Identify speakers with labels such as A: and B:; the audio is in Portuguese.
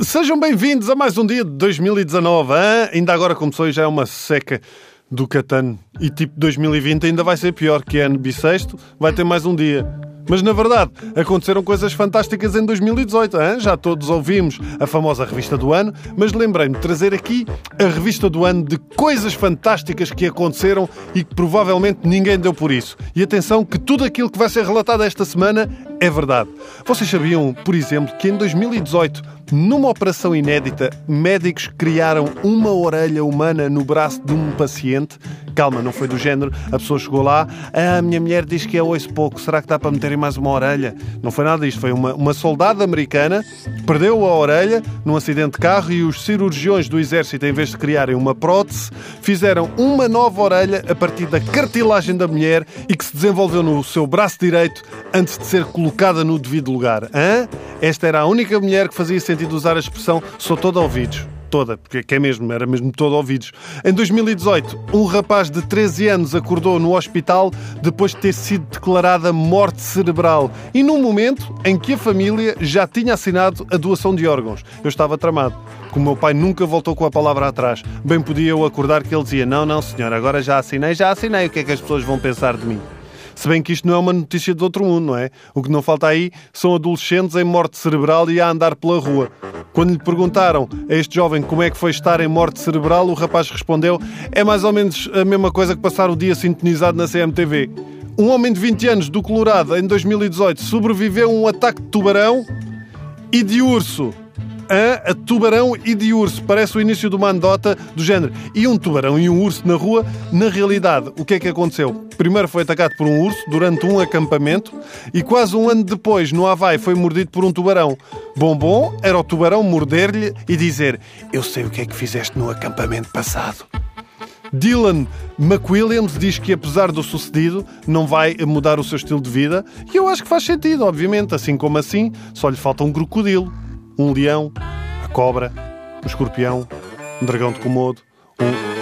A: Sejam bem-vindos a mais um dia de 2019. Hein? Ainda agora começou e já é uma seca do Catano. E tipo 2020 ainda vai ser pior que ano bissexto, vai ter mais um dia. Mas na verdade, aconteceram coisas fantásticas em 2018. Hein? Já todos ouvimos a famosa revista do ano, mas lembrei-me de trazer aqui a revista do ano de coisas fantásticas que aconteceram e que provavelmente ninguém deu por isso. E atenção que tudo aquilo que vai ser relatado esta semana é verdade. Vocês sabiam, por exemplo, que em 2018 numa operação inédita, médicos criaram uma orelha humana no braço de um paciente. Calma, não foi do género. A pessoa chegou lá, ah, a minha mulher diz que é osso pouco, será que dá para meterem mais uma orelha? Não foi nada disto. Foi uma, uma soldada americana, perdeu a orelha num acidente de carro e os cirurgiões do exército, em vez de criarem uma prótese, fizeram uma nova orelha a partir da cartilagem da mulher e que se desenvolveu no seu braço direito antes de ser colocada no devido lugar. Hã? Esta era a única mulher que fazia sentido usar a expressão sou toda ouvidos. Toda, porque é mesmo, era mesmo todo ouvidos. Em 2018, um rapaz de 13 anos acordou no hospital depois de ter sido declarada morte cerebral e num momento em que a família já tinha assinado a doação de órgãos. Eu estava tramado. Como meu pai nunca voltou com a palavra atrás. Bem podia eu acordar que ele dizia: Não, não, senhor, agora já assinei, já assinei. O que é que as pessoas vão pensar de mim? Se bem que isto não é uma notícia de outro mundo, não é? O que não falta aí são adolescentes em morte cerebral e a andar pela rua. Quando lhe perguntaram a este jovem como é que foi estar em morte cerebral, o rapaz respondeu: é mais ou menos a mesma coisa que passar o dia sintonizado na CMTV. Um homem de 20 anos do Colorado, em 2018, sobreviveu a um ataque de tubarão e de urso a, a tubarão e de urso. Parece o início de uma andota do género. E um tubarão e um urso na rua, na realidade, o que é que aconteceu? Primeiro foi atacado por um urso durante um acampamento e quase um ano depois, no Havaí, foi mordido por um tubarão. Bom, bom, era o tubarão morder-lhe e dizer: Eu sei o que é que fizeste no acampamento passado. Dylan McWilliams diz que, apesar do sucedido, não vai mudar o seu estilo de vida. E eu acho que faz sentido, obviamente. Assim como assim, só lhe falta um crocodilo um leão, a cobra, o escorpião, um dragão de Komodo, um.